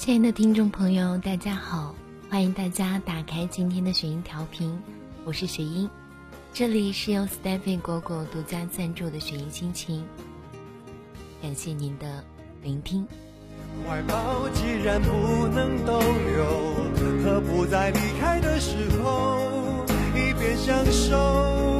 亲爱的听众朋友，大家好，欢迎大家打开今天的雪音调频，我是雪音，这里是由 Stephy 果果独家赞助的雪音心情，感谢您的聆听。怀抱既然不能逗留，何不在离开的时候，一边享受，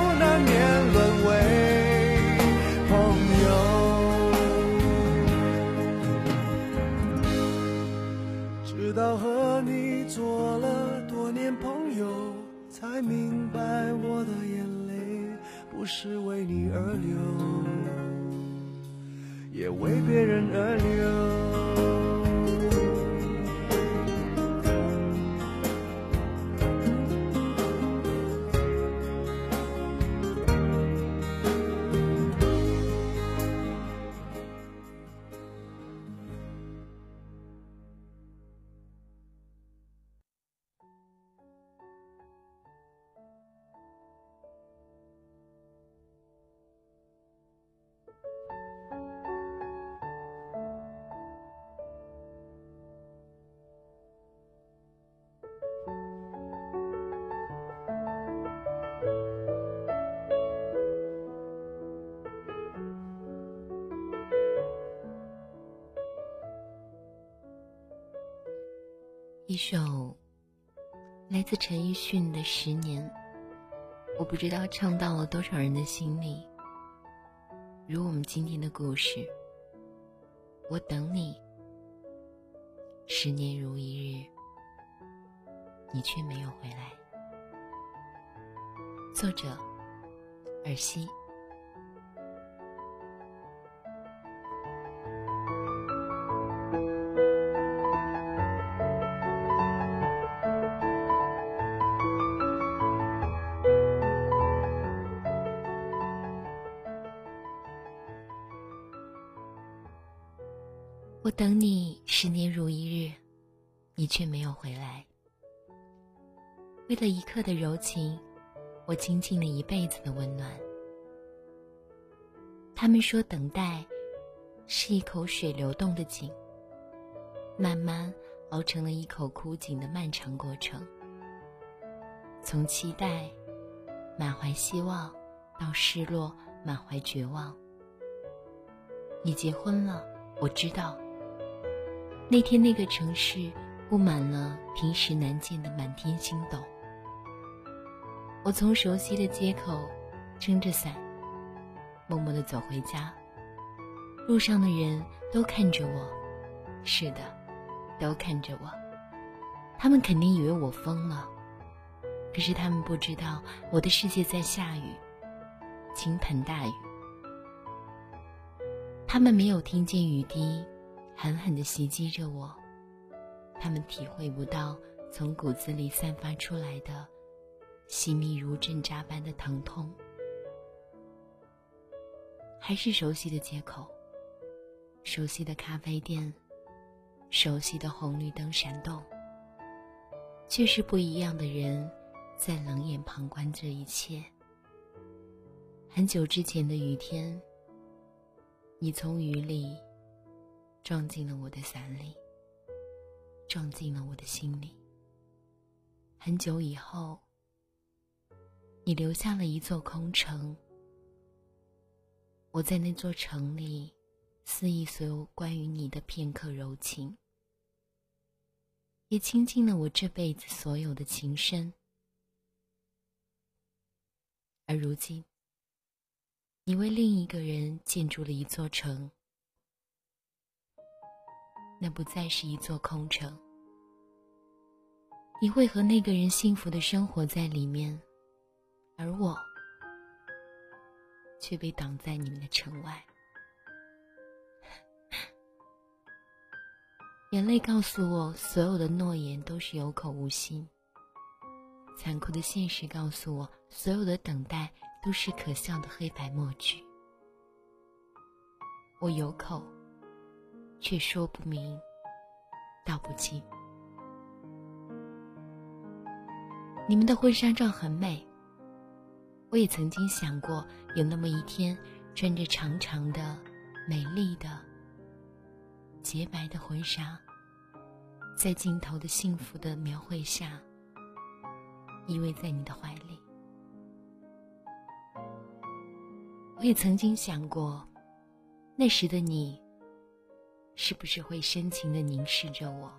是为你而流，也为别人而流。一首来自陈奕迅的《十年》，我不知道唱到了多少人的心里。如我们今天的故事，我等你，十年如一日，你却没有回来。作者：尔西。等你十年如一日，你却没有回来。为了一刻的柔情，我倾尽了一辈子的温暖。他们说，等待是一口水流动的井，慢慢熬成了一口枯井的漫长过程。从期待、满怀希望，到失落、满怀绝望。你结婚了，我知道。那天，那个城市布满了平时难见的满天星斗。我从熟悉的街口撑着伞，默默地走回家。路上的人都看着我，是的，都看着我。他们肯定以为我疯了，可是他们不知道我的世界在下雨，倾盆大雨。他们没有听见雨滴狠狠的袭击着我，他们体会不到从骨子里散发出来的细密如针扎般的疼痛。还是熟悉的街口，熟悉的咖啡店，熟悉的红绿灯闪动，却是不一样的人在冷眼旁观这一切。很久之前的雨天，你从雨里撞进了我的伞里，撞进了我的心里。很久以后，你留下了一座空城。我在那座城里，肆意所有关于你的片刻柔情，也倾尽了我这辈子所有的情深。而如今，你为另一个人建筑了一座城，那不再是一座空城。你会和那个人幸福的生活在里面，而我。却被挡在你们的城外。眼泪告诉我，所有的诺言都是有口无心。残酷的现实告诉我，所有的等待都是可笑的黑白默剧。我有口，却说不明，道不尽。你们的婚纱照很美。我也曾经想过，有那么一天，穿着长长的、美丽的、洁白的婚纱，在镜头的幸福的描绘下，依偎在你的怀里。我也曾经想过，那时的你，是不是会深情的凝视着我，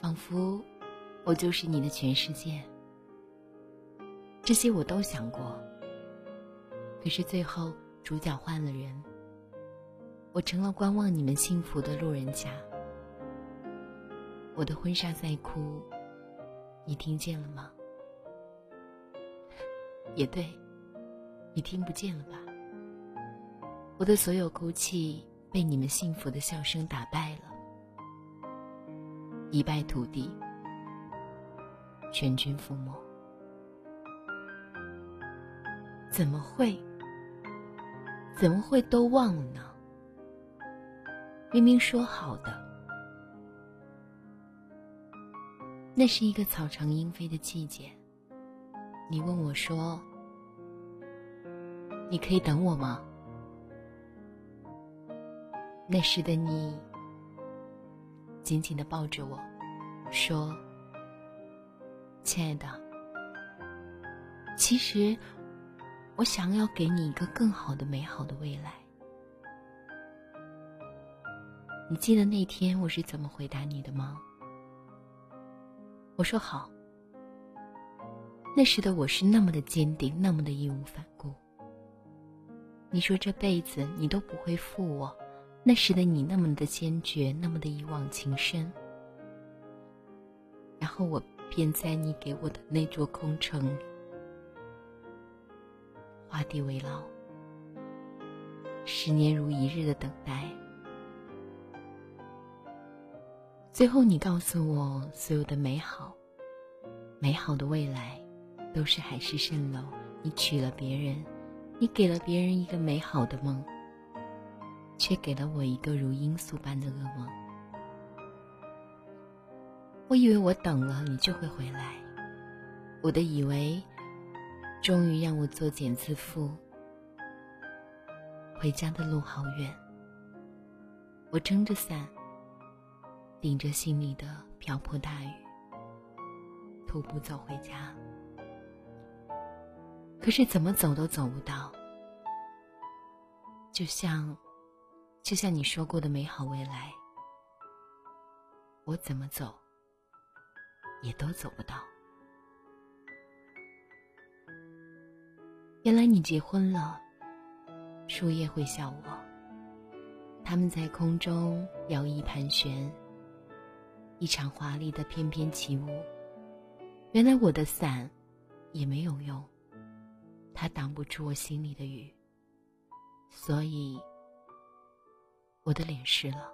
仿佛我就是你的全世界。这些我都想过，可是最后主角换了人，我成了观望你们幸福的路人甲。我的婚纱在哭，你听见了吗？也对，你听不见了吧？我的所有哭泣被你们幸福的笑声打败了，一败涂地，全军覆没。怎么会？怎么会都忘了呢？明明说好的，那是一个草长莺飞的季节。你问我说：“你可以等我吗？”那时的你紧紧的抱着我，说：“亲爱的，其实……”我想要给你一个更好的、美好的未来。你记得那天我是怎么回答你的吗？我说好。那时的我是那么的坚定，那么的义无反顾。你说这辈子你都不会负我，那时的你那么的坚决，那么的一往情深。然后我便在你给我的那座空城。画地为牢，十年如一日的等待。最后，你告诉我，所有的美好、美好的未来，都是海市蜃楼。你娶了别人，你给了别人一个美好的梦，却给了我一个如罂粟般的噩梦。我以为我等了你就会回来，我的以为。终于让我作茧自缚。回家的路好远，我撑着伞，顶着心里的瓢泼大雨，徒步走回家。可是怎么走都走不到，就像，就像你说过的美好未来，我怎么走，也都走不到。原来你结婚了，树叶会笑我，他们在空中摇曳盘旋，一场华丽的翩翩起舞。原来我的伞也没有用，它挡不住我心里的雨，所以我的脸湿了。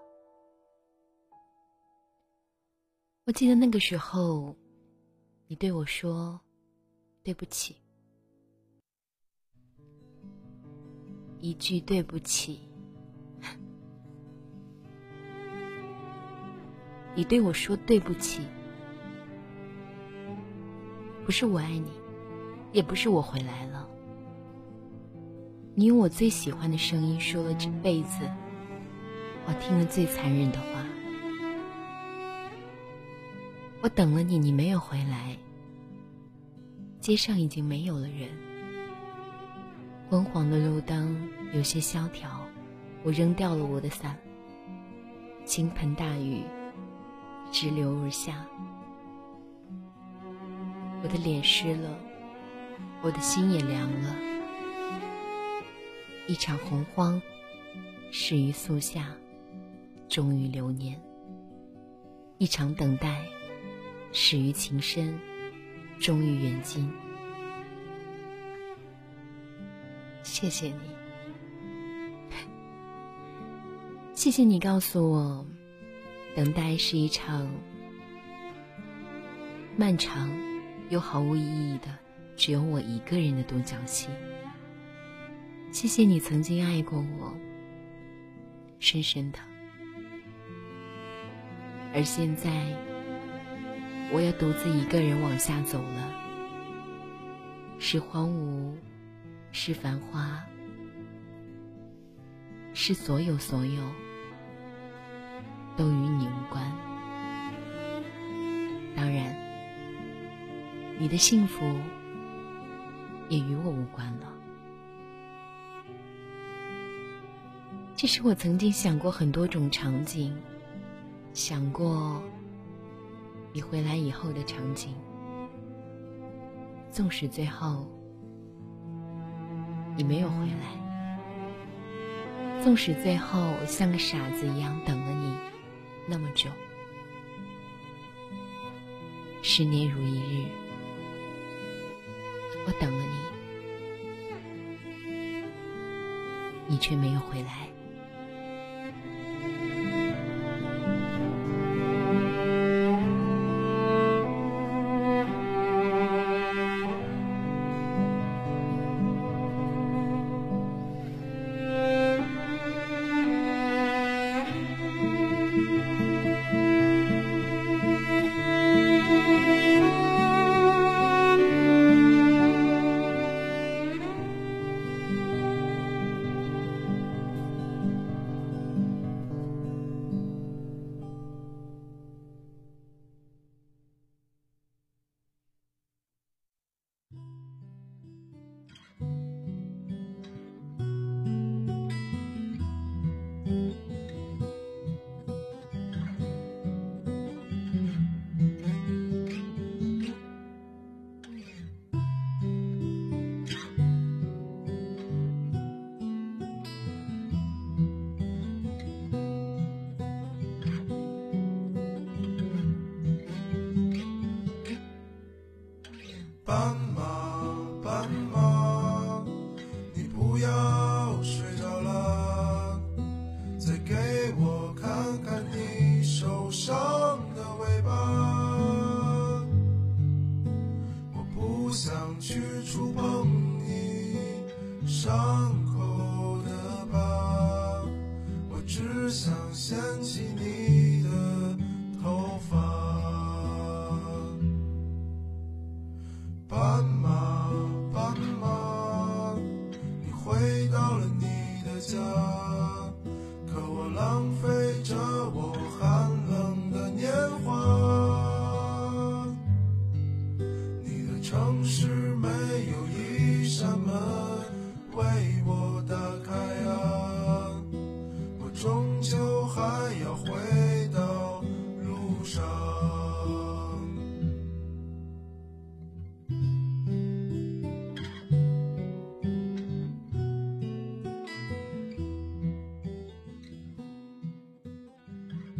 我记得那个时候，你对我说：“对不起。”一句对不起，你对我说对不起，不是我爱你，也不是我回来了。你用我最喜欢的声音说了这辈子我听了最残忍的话。我等了你，你没有回来，街上已经没有了人。昏黄的路灯有些萧条，我扔掉了我的伞。倾盆大雨直流而下，我的脸湿了，我的心也凉了。一场洪荒始于速夏，终于流年；一场等待始于情深，终于远近。谢谢你，谢谢你告诉我，等待是一场漫长又毫无意义的只有我一个人的独角戏。谢谢你曾经爱过我，深深的，而现在我要独自一个人往下走了，是荒芜。是繁花，是所有所有，都与你无关。当然，你的幸福也与我无关了。其实我曾经想过很多种场景，想过你回来以后的场景，纵使最后。你没有回来，纵使最后像个傻子一样等了你那么久，十年如一日，我等了你，你却没有回来。什么为我打开啊？我终究还要回到路上。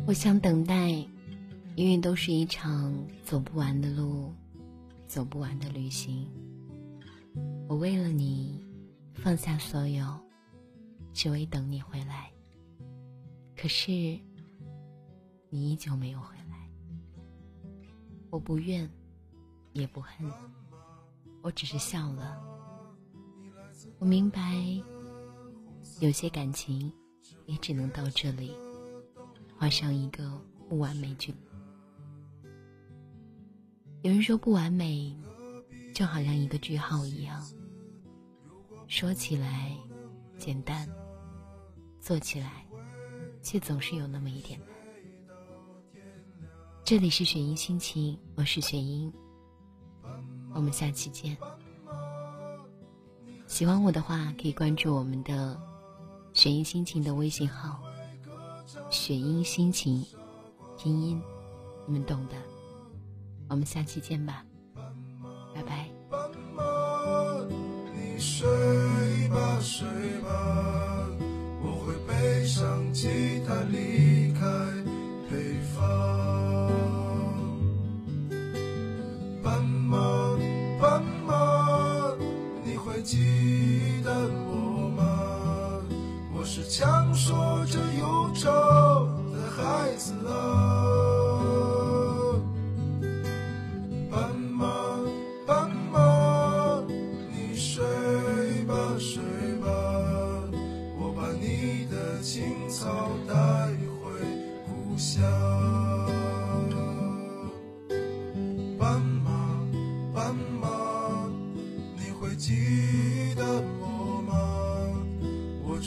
我想等待，因为都是一场走不完的路，走不完的旅行。我为了你放下所有，只为等你回来。可是你依旧没有回来。我不怨，也不恨，我只是笑了。我明白，有些感情也只能到这里，画上一个不完美句。有人说不完美，就好像一个句号一样，说起来简单，做起来却总是有那么一点难。这里是雪音心情，我是雪音，我们下期见。喜欢我的话，可以关注我们的“雪音心情”的微信号，“雪音心情”拼音，你们懂的。我们下期见吧，睡吧。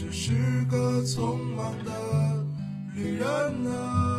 只是个匆忙的旅人啊。